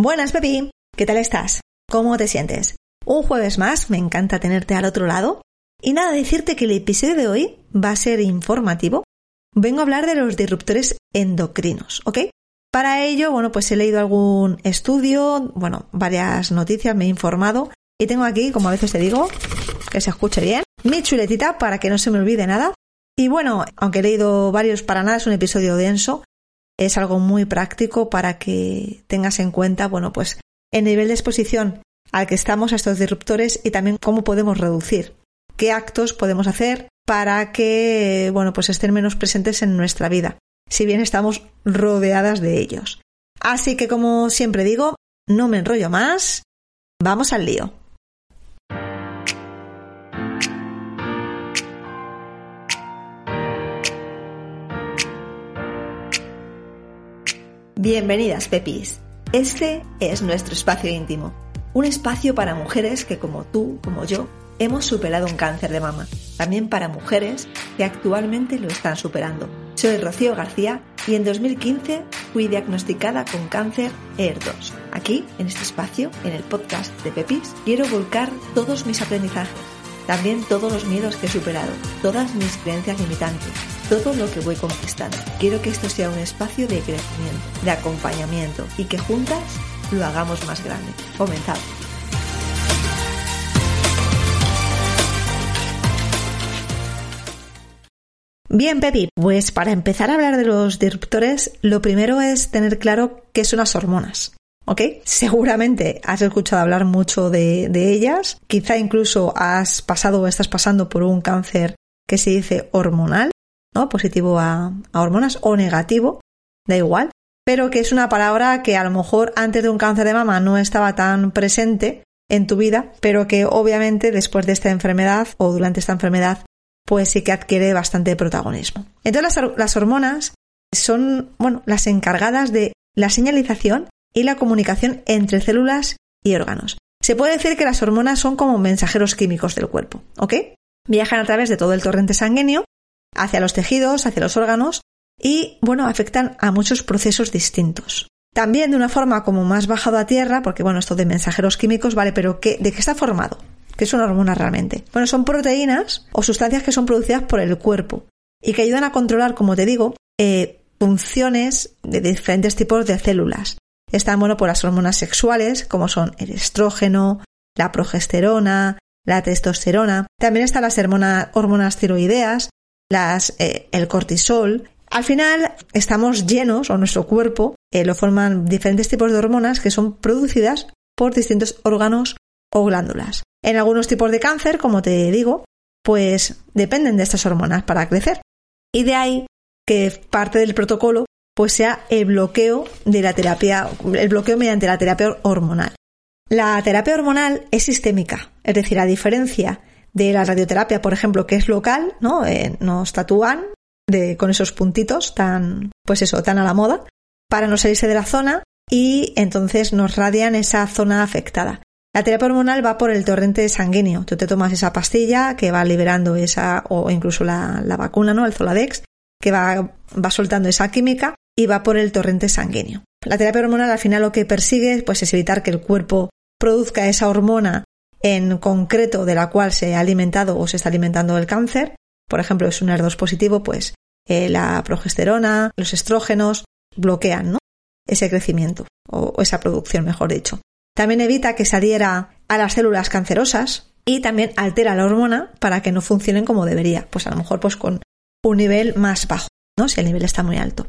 Buenas, Pepi. ¿Qué tal estás? ¿Cómo te sientes? Un jueves más, me encanta tenerte al otro lado. Y nada, decirte que el episodio de hoy va a ser informativo. Vengo a hablar de los disruptores endocrinos, ¿ok? Para ello, bueno, pues he leído algún estudio, bueno, varias noticias, me he informado y tengo aquí, como a veces te digo, que se escuche bien, mi chuletita para que no se me olvide nada. Y bueno, aunque he leído varios para nada, es un episodio denso, es algo muy práctico para que tengas en cuenta, bueno, pues el nivel de exposición al que estamos a estos disruptores y también cómo podemos reducir, qué actos podemos hacer para que, bueno, pues estén menos presentes en nuestra vida, si bien estamos rodeadas de ellos. Así que, como siempre digo, no me enrollo más, vamos al lío. Bienvenidas, Pepis. Este es nuestro espacio íntimo. Un espacio para mujeres que, como tú, como yo, hemos superado un cáncer de mama. También para mujeres que actualmente lo están superando. Soy Rocío García y en 2015 fui diagnosticada con cáncer ER2. Aquí, en este espacio, en el podcast de Pepis, quiero volcar todos mis aprendizajes también todos los miedos que he superado, todas mis creencias limitantes, todo lo que voy conquistando. Quiero que esto sea un espacio de crecimiento, de acompañamiento y que juntas lo hagamos más grande. Comenzamos. Bien, Pepi, pues para empezar a hablar de los disruptores, lo primero es tener claro qué son las hormonas. ¿Ok? Seguramente has escuchado hablar mucho de, ellas, quizá incluso has pasado o estás pasando por un cáncer que se dice hormonal, ¿no? Positivo a, a hormonas o negativo, da igual, pero que es una palabra que a lo mejor antes de un cáncer de mama no estaba tan presente en tu vida, pero que obviamente después de esta enfermedad o durante esta enfermedad, pues sí que adquiere bastante protagonismo. Entonces las hormonas son, bueno, las encargadas de la señalización y la comunicación entre células y órganos. Se puede decir que las hormonas son como mensajeros químicos del cuerpo, ¿ok? Viajan a través de todo el torrente sanguíneo hacia los tejidos, hacia los órganos y, bueno, afectan a muchos procesos distintos. También de una forma como más bajado a tierra, porque, bueno, esto de mensajeros químicos, ¿vale? Pero ¿qué, ¿de qué está formado? ¿Qué son hormonas realmente? Bueno, son proteínas o sustancias que son producidas por el cuerpo y que ayudan a controlar, como te digo, eh, funciones de diferentes tipos de células. Están, bueno, por las hormonas sexuales, como son el estrógeno, la progesterona, la testosterona. También están las hormonas, tiroideas, eh, el cortisol. Al final estamos llenos, o nuestro cuerpo eh, lo forman diferentes tipos de hormonas que son producidas por distintos órganos o glándulas. En algunos tipos de cáncer, como te digo, pues dependen de estas hormonas para crecer. Y de ahí que parte del protocolo pues sea el bloqueo de la terapia, el bloqueo mediante la terapia hormonal. La terapia hormonal es sistémica, es decir, a diferencia de la radioterapia, por ejemplo, que es local, ¿no? Eh, nos tatúan con esos puntitos tan, pues eso, tan a la moda, para no salirse de la zona y entonces nos radian esa zona afectada. La terapia hormonal va por el torrente sanguíneo. Tú te tomas esa pastilla que va liberando esa, o incluso la, la vacuna, ¿no? El Zoladex, que va, va soltando esa química y va por el torrente sanguíneo. La terapia hormonal al final lo que persigue pues, es evitar que el cuerpo produzca esa hormona en concreto de la cual se ha alimentado o se está alimentando el cáncer. Por ejemplo, es un ER2 positivo, pues eh, la progesterona, los estrógenos bloquean ese crecimiento o, o esa producción, mejor dicho. También evita que se adhiera a las células cancerosas y también altera la hormona para que no funcionen como debería. Pues a lo mejor pues con un nivel más bajo, ¿no? Si el nivel está muy alto.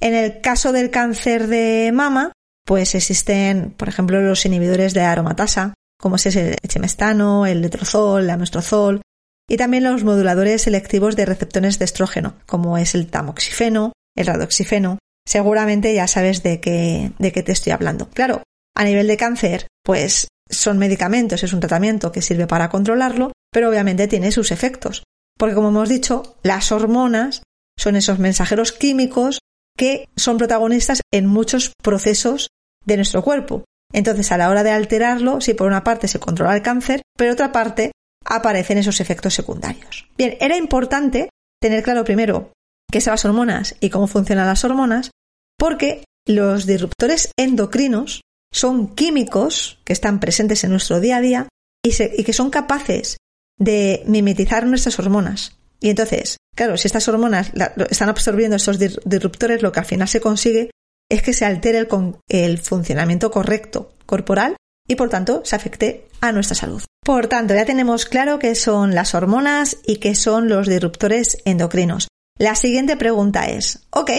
En el caso del cáncer de mama, pues existen, por ejemplo, los inhibidores de aromatasa, como es el chemestano, el letrozol, el amestrozol, y también los moduladores selectivos de receptores de estrógeno, como es el tamoxifeno, el radoxifeno. seguramente ya sabes de qué, de qué te estoy hablando. Claro, a nivel de cáncer, pues son medicamentos, es un tratamiento que sirve para controlarlo, pero obviamente tiene sus efectos. Porque como hemos dicho, las hormonas son esos mensajeros químicos que son protagonistas en muchos procesos de nuestro cuerpo. Entonces, a la hora de alterarlo, si por una parte se controla el cáncer, pero otra parte aparecen esos efectos secundarios. Bien, era importante tener claro primero qué son las hormonas y cómo funcionan las hormonas, porque los disruptores endocrinos son químicos que están presentes en nuestro día a día y, que son capaces de mimetizar nuestras hormonas. Y entonces, claro, si estas hormonas están absorbiendo estos disruptores, lo que al final se consigue es que se altere el, el funcionamiento correcto corporal y por tanto se afecte a nuestra salud. Por tanto, ya tenemos claro qué son las hormonas y qué son los disruptores endocrinos. La siguiente pregunta es, ok,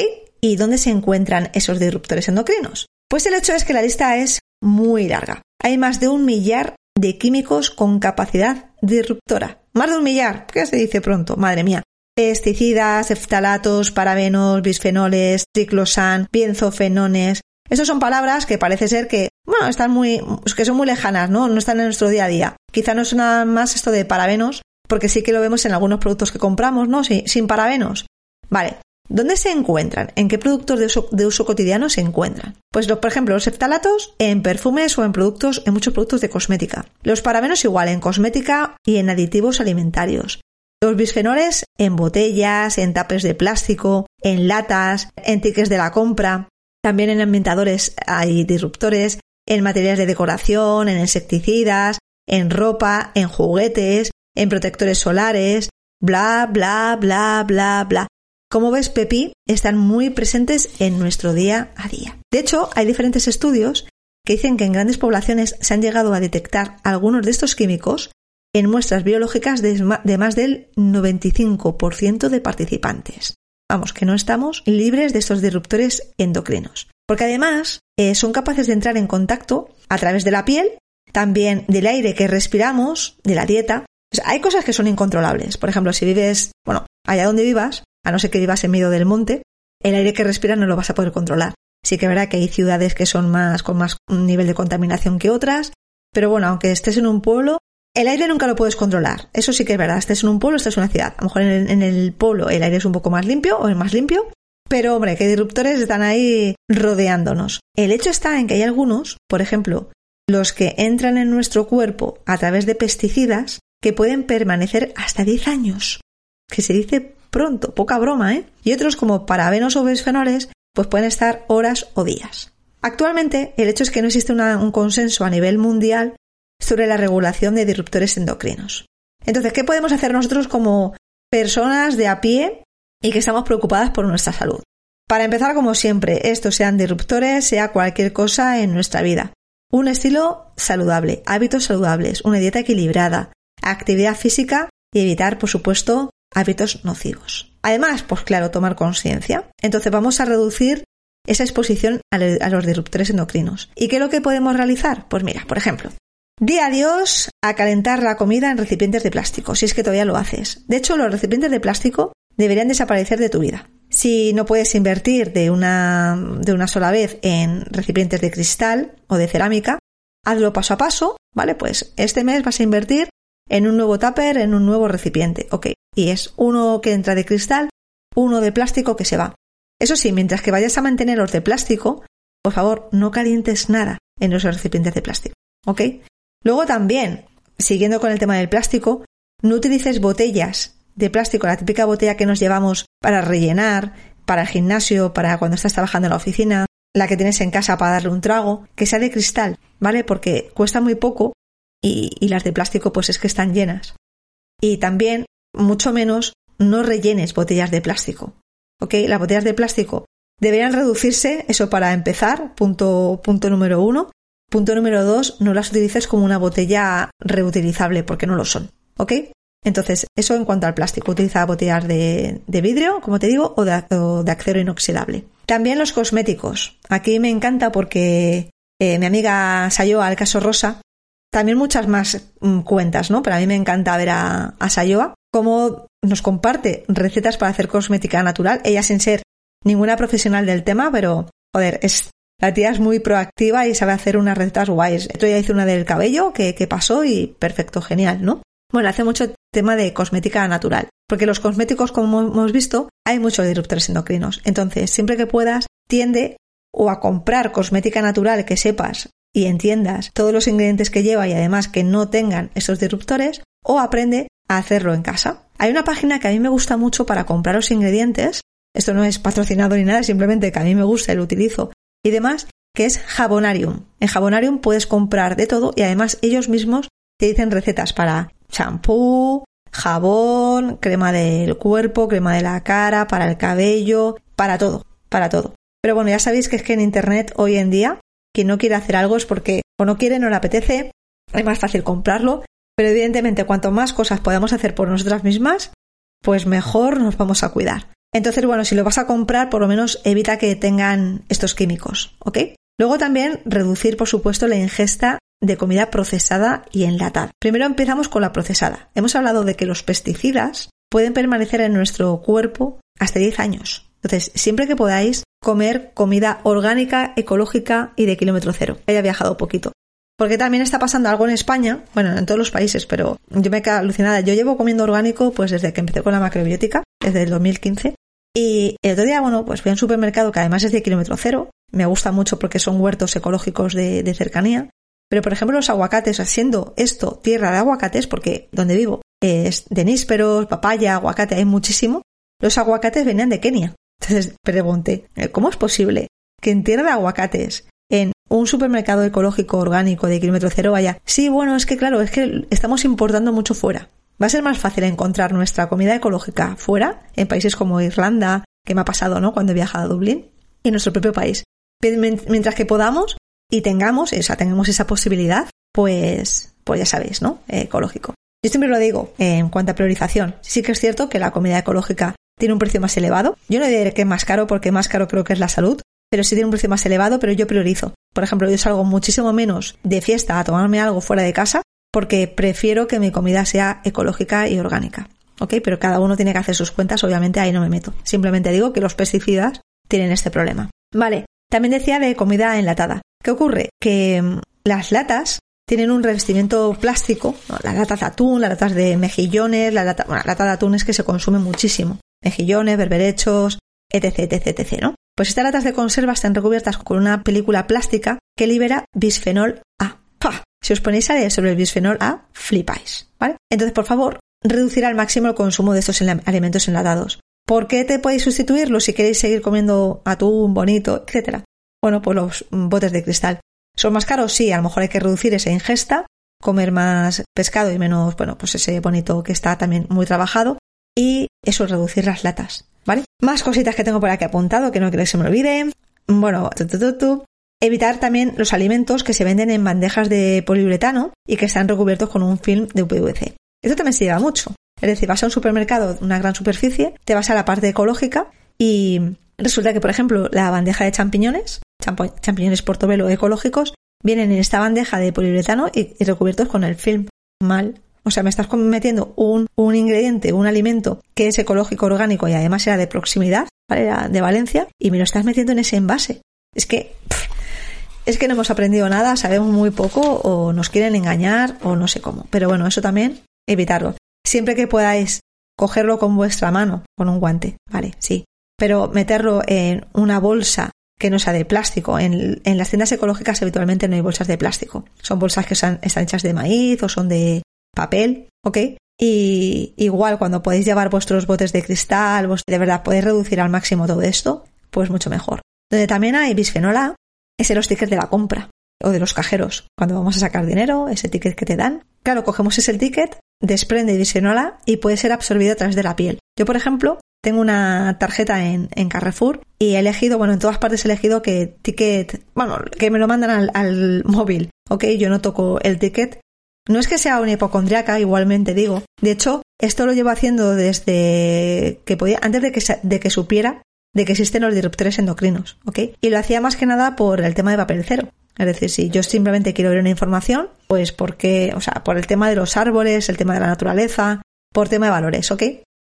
¿y dónde se encuentran esos disruptores endocrinos? Pues el hecho es que la lista es muy larga. Hay más de un millar de químicos con capacidad disruptora. Más de un millar, ¿qué se dice pronto? Madre mía. Pesticidas, eftalatos, parabenos, bisfenoles, triclosan, benzofenones. Esas son palabras que parece ser que, bueno, están muy, que son muy lejanas, ¿no? No están en nuestro día a día. Quizá no suena más esto de parabenos, porque sí que lo vemos en algunos productos que compramos, ¿no? sin parabenos. Vale, ¿Dónde se encuentran? ¿En qué productos de uso, cotidiano se encuentran? Pues los, por ejemplo, los eftalatos en perfumes o en productos, en muchos productos de cosmética. Los parabenos igual en cosmética y en aditivos alimentarios. Los bisfenoles en botellas, en tapes de plástico, en latas, en tickets de la compra. También en ambientadores hay disruptores, en materiales de decoración, en insecticidas, en ropa, en juguetes, en protectores solares, bla, bla, bla, bla, bla. Como ves, Pepi, están muy presentes en nuestro día a día. De hecho, hay diferentes estudios que dicen que en grandes poblaciones se han llegado a detectar algunos de estos químicos en muestras biológicas de más del 95% de participantes. Vamos, que no estamos libres de estos disruptores endocrinos. Porque además eh, son capaces de entrar en contacto a través de la piel, también del aire que respiramos, de la dieta. hay cosas que son incontrolables. Por ejemplo, si vives, bueno, allá donde vivas, a no ser que vivas en medio del monte, el aire que respiras no lo vas a poder controlar. Sí que verá que hay ciudades que son más con más nivel de contaminación que otras, pero bueno, aunque estés en un pueblo, el aire nunca lo puedes controlar. Eso sí que es verdad. Estés en un pueblo, estés en una ciudad. A lo mejor en el, en el pueblo el aire es un poco más limpio o es más limpio, pero hombre, que disruptores están ahí rodeándonos. El hecho está en que hay algunos, por ejemplo, los que entran en nuestro cuerpo a través de pesticidas que pueden permanecer hasta 10 años, que se dice pronto, poca broma, ¿eh? Y otros como parabenos o bisfenoles, pues pueden estar horas o días. Actualmente, el hecho es que no existe un consenso a nivel mundial sobre la regulación de disruptores endocrinos. Entonces, ¿qué podemos hacer nosotros como personas de a pie y que estamos preocupadas por nuestra salud? Para empezar, como siempre, estos sean disruptores, sea cualquier cosa en nuestra vida. Un estilo saludable, hábitos saludables, una dieta equilibrada, actividad física y evitar, por supuesto, hábitos nocivos. Además, pues claro, tomar conciencia. Entonces vamos a reducir esa exposición a los disruptores endocrinos. ¿Y qué es lo que podemos realizar? Pues mira, por ejemplo, di adiós a calentar la comida en recipientes de plástico, si es que todavía lo haces. De hecho, los recipientes de plástico deberían desaparecer de tu vida. Si no puedes invertir de una, de una sola vez en recipientes de cristal o de cerámica, hazlo paso a paso, ¿vale? Pues este mes vas a invertir en un nuevo tupper, en un nuevo recipiente. Ok, y es uno que entra de cristal, uno de plástico que se va. Eso sí, mientras que vayas a mantener los de plástico, por favor, no calientes nada en los recipientes de plástico. ¿Ok? Luego también, siguiendo con el tema del plástico, no utilices botellas de plástico, la típica botella que nos llevamos para rellenar, para el gimnasio, para cuando estás trabajando en la oficina, la que tienes en casa para darle un trago, que sea de cristal, ¿vale? Porque cuesta muy poco y, las de plástico pues es que están llenas. Y también, mucho menos, no rellenes botellas de plástico. ¿Ok? Las botellas de plástico deberían reducirse, eso para empezar, punto, número uno. Punto número dos, no las utilices como una botella reutilizable porque no lo son. ¿Ok? Entonces, eso en cuanto al plástico. Utiliza botellas de, vidrio, como te digo, o de, de, acero inoxidable. También los cosméticos. Aquí me encanta porque eh, mi amiga Sayo, al caso Rosa, también muchas más mm, cuentas, ¿no? Pero a mí me encanta ver a, a Sayoa cómo nos comparte recetas para hacer cosmética natural, ella sin ser ninguna profesional del tema, pero, joder, es, la tía es muy proactiva y sabe hacer unas recetas guays. Esto ya hice una del cabello que, que pasó y perfecto, genial, ¿no? Bueno, hace mucho tema de cosmética natural, porque los cosméticos, como hemos visto, hay muchos disruptores endocrinos. Entonces, siempre que puedas, tiende o a comprar cosmética natural que sepas y entiendas todos los ingredientes que lleva y además que no tengan esos disruptores, o aprende a hacerlo en casa. Hay una página que a mí me gusta mucho para comprar los ingredientes, esto no es patrocinado ni nada, simplemente que a mí me gusta y lo utilizo y demás, que es Jabonarium. En Jabonarium puedes comprar de todo y además ellos mismos te dicen recetas para champú, jabón, crema del cuerpo, crema de la cara, para el cabello, para todo, para todo. Pero bueno, ya sabéis que es que en Internet hoy en día, quien no quiere hacer algo es porque o no quiere, no le apetece, es más fácil comprarlo, pero evidentemente cuanto más cosas podamos hacer por nosotras mismas, pues mejor nos vamos a cuidar. Entonces, bueno, si lo vas a comprar, por lo menos evita que tengan estos químicos, ¿ok? Luego también reducir, por supuesto, la ingesta de comida procesada y enlatada. Primero empezamos con la procesada. Hemos hablado de que los pesticidas pueden permanecer en nuestro cuerpo hasta 10 años. Entonces, siempre que podáis comer comida orgánica, ecológica y de kilómetro cero. Haya viajado poquito. Porque también está pasando algo en España, bueno, en todos los países, pero yo me quedo alucinada. Yo llevo comiendo orgánico pues desde que empecé con la macrobiótica, desde el 2015. Y el otro día, bueno, pues fui a un supermercado que además es de kilómetro cero. Me gusta mucho porque son huertos ecológicos de, cercanía. Pero, por ejemplo, los aguacates, siendo esto tierra de aguacates, porque donde vivo es de nísperos, papaya, aguacate, hay muchísimo, los aguacates venían de Kenia. Entonces pregunté, ¿cómo es posible que en tierra de aguacates, en un supermercado ecológico orgánico de kilómetro cero vaya? Sí, bueno, es que claro, es que estamos importando mucho fuera. Va a ser más fácil encontrar nuestra comida ecológica fuera, en países como Irlanda, que me ha pasado, ¿no? Cuando he viajado a Dublín, y en nuestro propio país. Mientras que podamos y tengamos, o sea, tengamos esa posibilidad, pues, pues ya sabéis, ¿no? ecológico. Yo siempre lo digo en cuanto a priorización. Sí que es cierto que la comida ecológica tiene un precio más elevado. Yo no diré que es más caro porque más caro creo que es la salud, pero sí tiene un precio más elevado, pero yo priorizo. Por ejemplo, yo salgo muchísimo menos de fiesta a tomarme algo fuera de casa porque prefiero que mi comida sea ecológica y orgánica. ¿Ok? Pero cada uno tiene que hacer sus cuentas, obviamente ahí no me meto. Simplemente digo que los pesticidas tienen este problema. Vale, también decía de comida enlatada. ¿Qué ocurre? Que mm, las latas tienen un revestimiento plástico, las latas de atún, las latas de mejillones, la lata, bueno, la lata de atún es que se consume muchísimo. Mejillones, berberechos, etc, etc, etc, ¿no? Pues estas latas de conserva están recubiertas con una película plástica que libera bisfenol A. Si os ponéis a leer sobre el bisfenol A, flipáis, ¿vale? Entonces, por favor, reducir al máximo el consumo de estos alimentos enlatados. ¿Por qué te podéis sustituirlo si queréis seguir comiendo atún bonito, etcétera? Bueno, pues los botes de cristal. ¿Son más caros? Sí, a lo mejor hay que reducir esa ingesta, comer más pescado y menos, bueno, pues ese bonito que está también muy trabajado. Y eso, reducir las latas, ¿vale? Más cositas que tengo por aquí apuntado, que no quiero que se me olvide. Bueno, tu, Evitar también los alimentos que se venden en bandejas de poliuretano y que están recubiertos con un film de PVC. Esto también se lleva mucho. Es decir, vas a un supermercado, una gran superficie, te vas a la parte ecológica y resulta que, por ejemplo, la bandeja de champiñones, champiñones portobelo ecológicos, vienen en esta bandeja de poliuretano y, recubiertos con el film. Mal. O sea, me estás metiendo un, un, ingrediente, un alimento que es ecológico, orgánico y además era de proximidad, ¿vale? Era de Valencia, y me lo estás metiendo en ese envase. Es que es que no hemos aprendido nada, sabemos muy poco o nos quieren engañar o no sé cómo. Pero bueno, eso también evitarlo. Siempre que podáis cogerlo con vuestra mano, con un guante, vale, sí. Pero meterlo en una bolsa que no sea de plástico. En, las tiendas ecológicas habitualmente no hay bolsas de plástico. Son bolsas que están hechas de maíz o son de papel, ¿ok? Y igual cuando podéis llevar vuestros botes de cristal, de verdad podéis reducir al máximo todo esto, pues mucho mejor. Donde también hay bisfenol A, es en los tickets de la compra o de los cajeros. Cuando vamos a sacar dinero, ese ticket que te dan. Claro, cogemos ese ticket, desprende bisfenol y puede ser absorbido a través de la piel. Yo, por ejemplo, tengo una tarjeta en, Carrefour y he elegido, bueno, en todas partes he elegido que ticket, bueno, que me lo mandan al móvil, ¿ok? Yo no toco el ticket. No es que sea una hipocondriaca, igualmente digo. De hecho, esto lo llevo haciendo desde que podía, antes de que, supiera de que existen los disruptores endocrinos, ¿ok? Y lo hacía más que nada por el tema de papel cero. Es decir, si yo simplemente quiero ver una información, pues porque, o sea, por el tema de los árboles, el tema de la naturaleza, por tema de valores, ¿ok?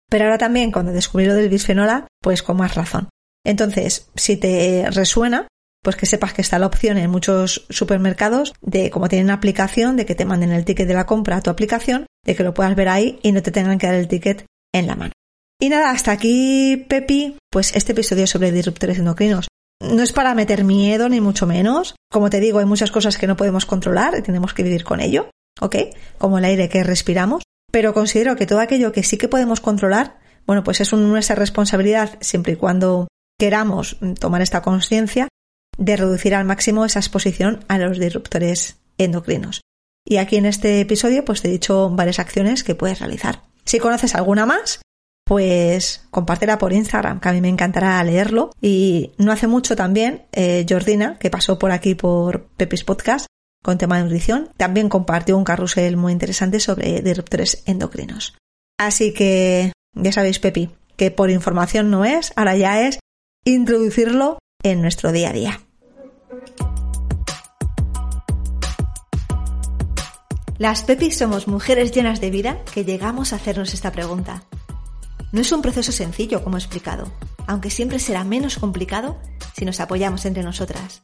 Pero ahora también, cuando descubrí lo del bisfenol A, pues con más razón. Entonces, si te resuena, pues que sepas que está la opción en muchos supermercados de, como tienen aplicación, de que te manden el ticket de la compra a tu aplicación, de que lo puedas ver ahí y no te tengan que dar el ticket en la mano. Y nada, hasta aquí, Pepi, pues este episodio sobre disruptores endocrinos. No es para meter miedo, ni mucho menos. Como te digo, hay muchas cosas que no podemos controlar y tenemos que vivir con ello, ¿ok? Como el aire que respiramos. Pero considero que todo aquello que sí que podemos controlar, bueno, pues es nuestra responsabilidad siempre y cuando queramos tomar esta conciencia de reducir al máximo esa exposición a los disruptores endocrinos. Y aquí en este episodio pues te he dicho varias acciones que puedes realizar. Si conoces alguna más, pues compártela por Instagram, que a mí me encantará leerlo. Y no hace mucho también, eh, Jordina, que pasó por aquí por Pepis Podcast con tema de nutrición, también compartió un carrusel muy interesante sobre disruptores endocrinos. Así que ya sabéis, Pepi, que por información no es, ahora ya es introducirlo en nuestro día a día. Las Pepis somos mujeres llenas de vida que llegamos a hacernos esta pregunta. No es un proceso sencillo, como he explicado, aunque siempre será menos complicado si nos apoyamos entre nosotras.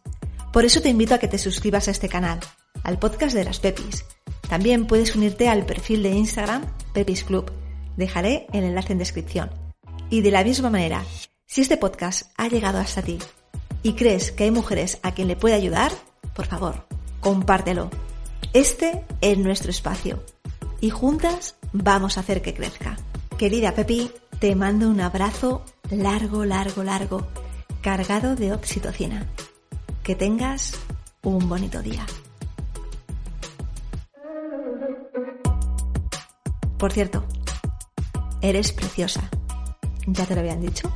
Por eso te invito a que te suscribas a este canal, al podcast de las Pepis. También puedes unirte al perfil de Instagram Pepis Club. Dejaré el enlace en descripción. Y de la misma manera, si este podcast ha llegado hasta ti y crees que hay mujeres a quien le puede ayudar, por favor, compártelo. Este es nuestro espacio y juntas vamos a hacer que crezca. Querida Pepi, te mando un abrazo largo, largo, largo, cargado de oxitocina. Que tengas un bonito día. Por cierto, eres preciosa. ¿Ya te lo habían dicho?